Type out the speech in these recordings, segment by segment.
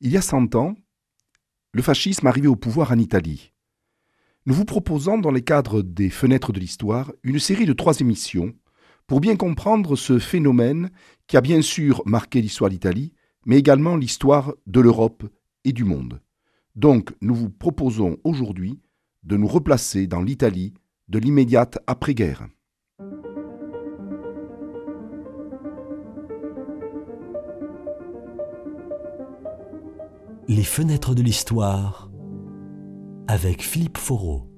Il y a cent ans, le fascisme arrivait au pouvoir en Italie. Nous vous proposons, dans les cadres des Fenêtres de l'Histoire, une série de trois émissions pour bien comprendre ce phénomène qui a bien sûr marqué l'histoire d'Italie, mais également l'histoire de l'Europe et du monde. Donc, nous vous proposons aujourd'hui de nous replacer dans l'Italie de l'immédiate après-guerre. Les fenêtres de l'histoire avec Philippe Foreau.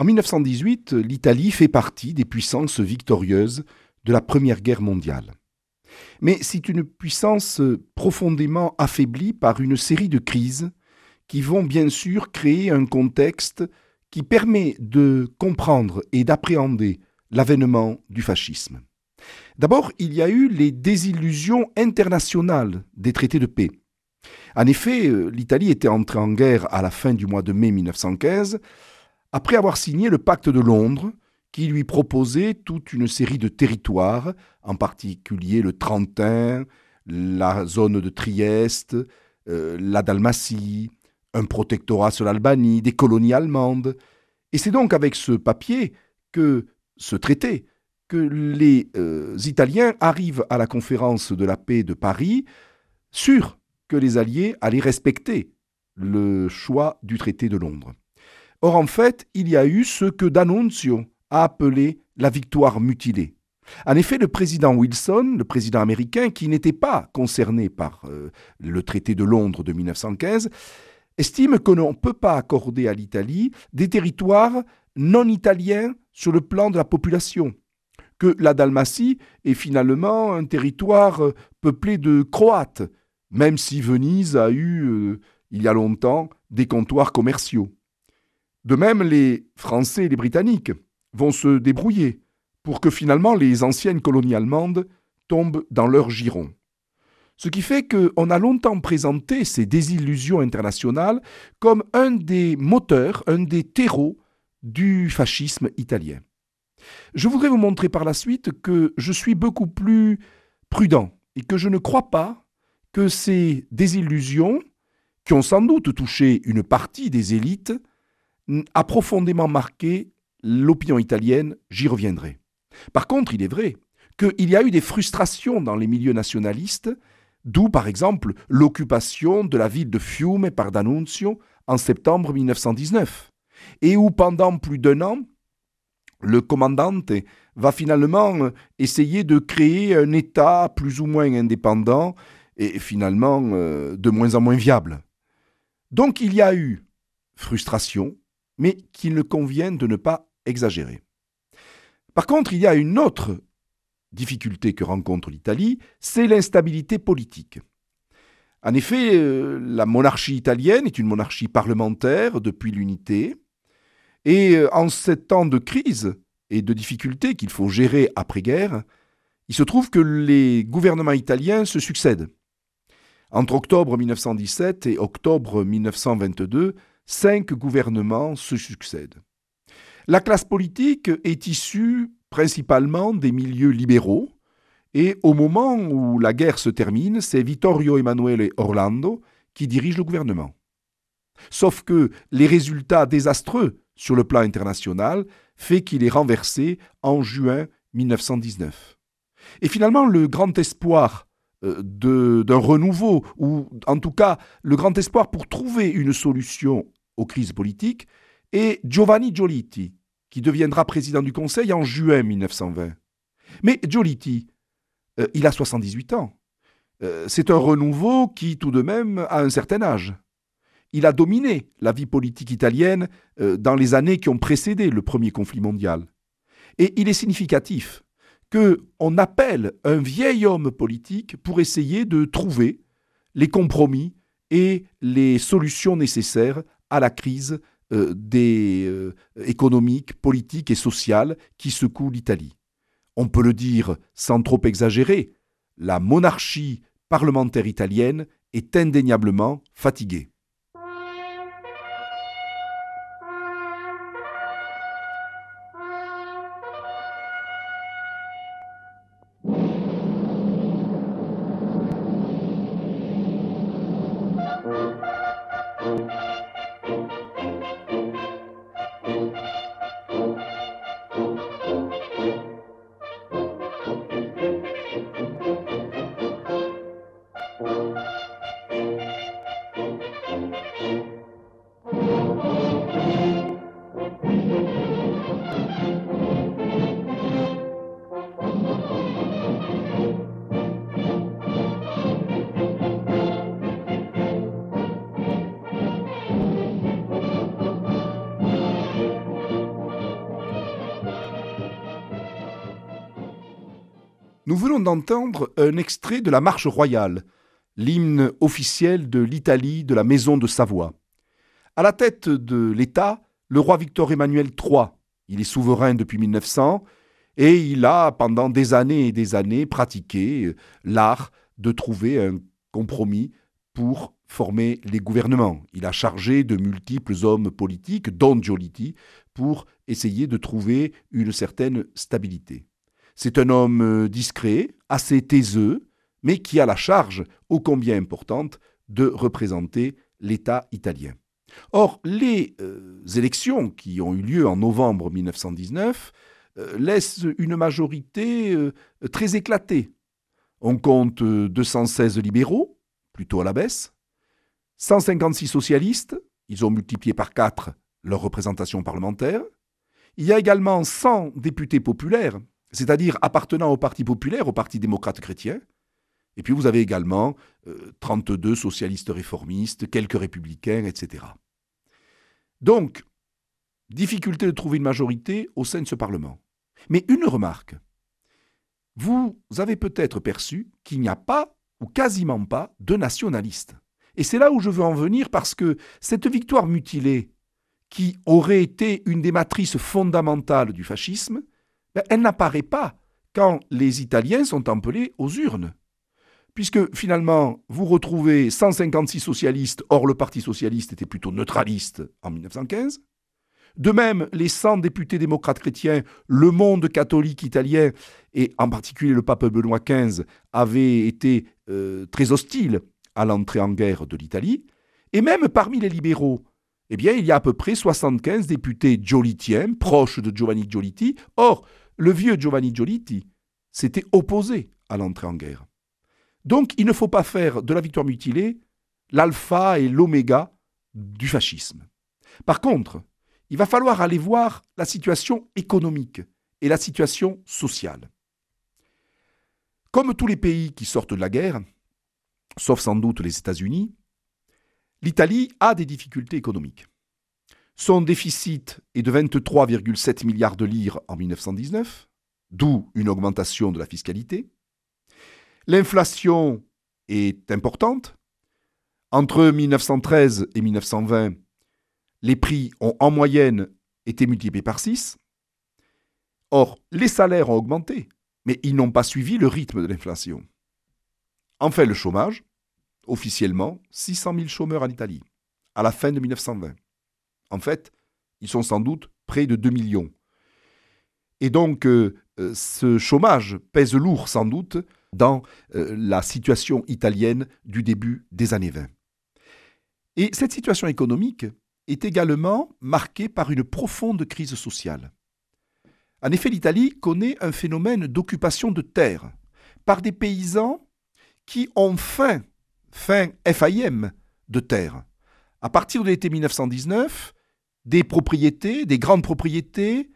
En 1918, l'Italie fait partie des puissances victorieuses de la Première Guerre mondiale. Mais c'est une puissance profondément affaiblie par une série de crises qui vont bien sûr créer un contexte qui permet de comprendre et d'appréhender l'avènement du fascisme. D'abord, il y a eu les désillusions internationales des traités de paix. En effet, euh, l'Italie était entrée en guerre à la fin du mois de mai 1915, après avoir signé le pacte de Londres, qui lui proposait toute une série de territoires, en particulier le Trentin, la zone de Trieste, euh, la Dalmatie, un protectorat sur l'Albanie, des colonies allemandes. Et c'est donc avec ce papier que, ce traité, que les euh, Italiens arrivent à la conférence de la paix de Paris, sûrs que les Alliés allaient respecter le choix du traité de Londres. Or, en fait, il y a eu ce que D'Annunzio a appelé la victoire mutilée. En effet, le président Wilson, le président américain, qui n'était pas concerné par euh, le traité de Londres de 1915, estime que l'on ne peut pas accorder à l'Italie des territoires non italiens sur le plan de la population, que la Dalmatie est finalement un territoire euh, peuplé de Croates, même si Venise a eu, euh, il y a longtemps, des comptoirs commerciaux. De même, les Français et les Britanniques vont se débrouiller pour que finalement les anciennes colonies allemandes tombent dans leur giron. Ce qui fait qu'on a longtemps présenté ces désillusions internationales comme un des moteurs, un des terreaux du fascisme italien. Je voudrais vous montrer par la suite que je suis beaucoup plus prudent et que je ne crois pas que ces désillusions, qui ont sans doute touché une partie des élites, a profondément marqué l'opinion italienne, j'y reviendrai. Par contre, il est vrai qu'il y a eu des frustrations dans les milieux nationalistes D'où, par exemple, l'occupation de la ville de Fiume par D'Annunzio en septembre 1919, et où pendant plus d'un an, le commandante va finalement essayer de créer un État plus ou moins indépendant et finalement euh, de moins en moins viable. Donc il y a eu frustration, mais qu'il convient de ne pas exagérer. Par contre, il y a une autre difficulté que rencontre l'Italie, c'est l'instabilité politique. En effet, euh, la monarchie italienne est une monarchie parlementaire depuis l'unité, et euh, en sept ans de crise et de difficultés qu'il faut gérer après-guerre, il se trouve que les gouvernements italiens se succèdent. Entre octobre 1917 et octobre 1922, cinq gouvernements se succèdent. La classe politique est issue principalement des milieux libéraux, et au moment où la guerre se termine, c'est Vittorio Emanuele Orlando qui dirige le gouvernement. Sauf que les résultats désastreux sur le plan international fait qu'il est renversé en juin 1919. Et finalement, le grand espoir d'un renouveau, ou en tout cas le grand espoir pour trouver une solution aux crises politiques, est Giovanni Giolitti, qui deviendra président du Conseil en juin 1920. Mais Giolitti, euh, il a 78 ans. Euh, c'est un renouveau qui, tout de même, a un certain âge. Il a dominé la vie politique italienne euh, dans les années qui ont précédé le premier conflit mondial. Et il est significatif qu'on appelle un vieil homme politique pour essayer de trouver les compromis et les solutions nécessaires à la crise euh, euh, économiques, politiques et sociales qui secouent l'Italie. On peut le dire sans trop exagérer, la monarchie parlementaire italienne est indéniablement fatiguée. Nous venons d'entendre un extrait de la Marche royale, l'hymne officiel de l'Italie de la Maison de Savoie. À la tête de l'État, le roi Victor Emmanuel III. Il est souverain depuis 1900 et il a, pendant des années et des années, pratiqué l'art de trouver un compromis pour former les gouvernements. Il a chargé de multiples hommes politiques, dont Giolitti, pour essayer de trouver une certaine stabilité. C'est un homme euh, discret, assez taiseux, mais qui a la charge, ô combien importante, de représenter l'État italien. Or, les euh, élections qui ont eu lieu en novembre 1919 euh, laissent une majorité très éclatée. On compte 216 libéraux, plutôt à la baisse, 156 socialistes, ils ont multiplié par 4 leur représentation parlementaire. Il y a également 100 députés populaires, c'est-à-dire appartenant au Parti populaire, au Parti démocrate chrétien. Et puis vous avez également 32 euh, socialistes réformistes, quelques républicains, etc. Donc, difficulté de trouver une majorité au sein de ce Parlement. Mais une remarque. Vous avez peut-être perçu qu'il n'y a pas, ou quasiment pas, de nationalistes. Et c'est là où je veux en venir parce que cette victoire mutilée, qui aurait été une des matrices fondamentales du fascisme, elle n'apparaît pas quand les Italiens sont appelés aux urnes. Puisque finalement, vous retrouvez 156 socialistes, or le Parti socialiste était plutôt neutraliste en 1915. De même, les 100 députés démocrates chrétiens, le monde catholique italien, et en particulier le pape Benoît XV, avaient été euh, très hostiles à l'entrée en guerre de l'Italie. Et même parmi les libéraux, eh bien, il y a à peu près 75 députés giolitiens, proches de Giovanni Giolitti. Or, le vieux Giovanni Giolitti s'était opposé à l'entrée en guerre. Donc il ne faut pas faire de la victoire mutilée l'alpha et l'oméga du fascisme. Par contre, il va falloir aller voir la situation économique et la situation sociale. Comme tous les pays qui sortent de la guerre, sauf sans doute les États-Unis, l'Italie a des difficultés économiques. Son déficit est de 23,7 milliards de lire en 1919, d'où une augmentation de la fiscalité. L'inflation est importante. Entre 1913 et 1920, les prix ont en moyenne été multipliés par 6. Or, les salaires ont augmenté, mais ils n'ont pas suivi le rythme de l'inflation. Enfin, le chômage, officiellement 600 000 chômeurs en Italie, à la fin de 1920. En fait, ils sont sans doute près de 2 millions. Et donc, euh, euh, ce chômage pèse lourd sans doute dans euh, la situation italienne du début des années 20. Et cette situation économique est également marquée par une profonde crise sociale. En effet, l'Italie connaît un phénomène d'occupation de terre par des paysans qui ont faim, faim FIM de terre. À partir de l'été 1919, des propriétés, des grandes propriétés,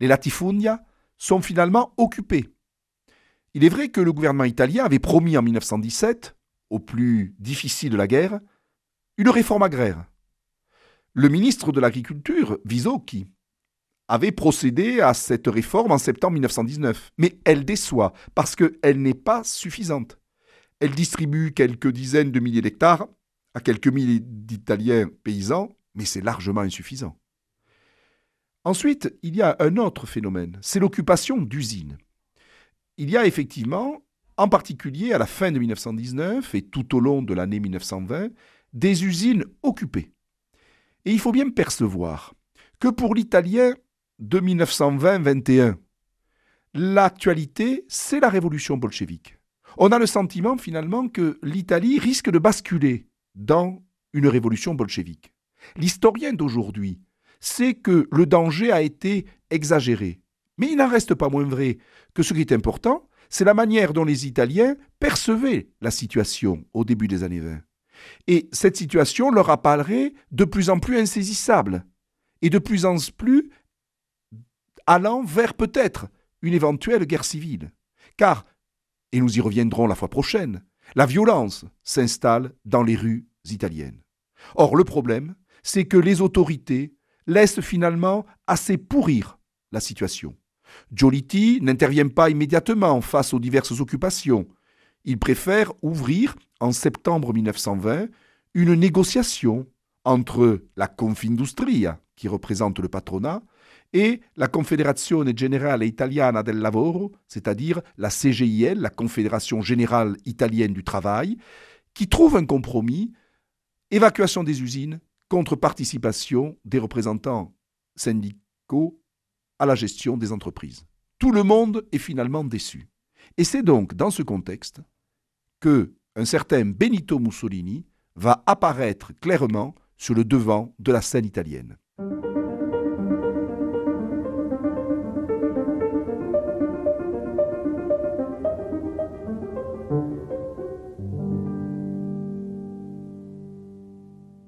les latifundia, sont finalement occupées. Il est vrai que le gouvernement italien avait promis en 1917, au plus difficile de la guerre, une réforme agraire. Le ministre de l'Agriculture, Visocchi, avait procédé à cette réforme en septembre 1919, mais elle déçoit parce qu'elle n'est pas suffisante. Elle distribue quelques dizaines de milliers d'hectares à quelques milliers d'Italiens paysans mais c'est largement insuffisant. Ensuite, il y a un autre phénomène, c'est l'occupation d'usines. Il y a effectivement, en particulier à la fin de 1919 et tout au long de l'année 1920, des usines occupées. Et il faut bien percevoir que pour l'italien de 1920-21, l'actualité, c'est la révolution bolchevique. On a le sentiment finalement que l'Italie risque de basculer dans une révolution bolchevique. L'historien d'aujourd'hui sait que le danger a été exagéré. Mais il n'en reste pas moins vrai que ce qui est important, c'est la manière dont les Italiens percevaient la situation au début des années 20. Et cette situation leur apparaît de plus en plus insaisissable et de plus en plus allant vers peut-être une éventuelle guerre civile. Car, et nous y reviendrons la fois prochaine, la violence s'installe dans les rues italiennes. Or, le problème, c'est que les autorités laissent finalement assez pourrir la situation. Giolitti n'intervient pas immédiatement face aux diverses occupations. Il préfère ouvrir, en septembre 1920, une négociation entre la Confindustria, qui représente le patronat, et la Confederazione Generale Italiana del Lavoro, c'est-à-dire la CGIL, la Confédération Générale Italienne du Travail, qui trouve un compromis, évacuation des usines contre participation des représentants syndicaux à la gestion des entreprises. Tout le monde est finalement déçu. Et c'est donc dans ce contexte que un certain Benito Mussolini va apparaître clairement sur le devant de la scène italienne.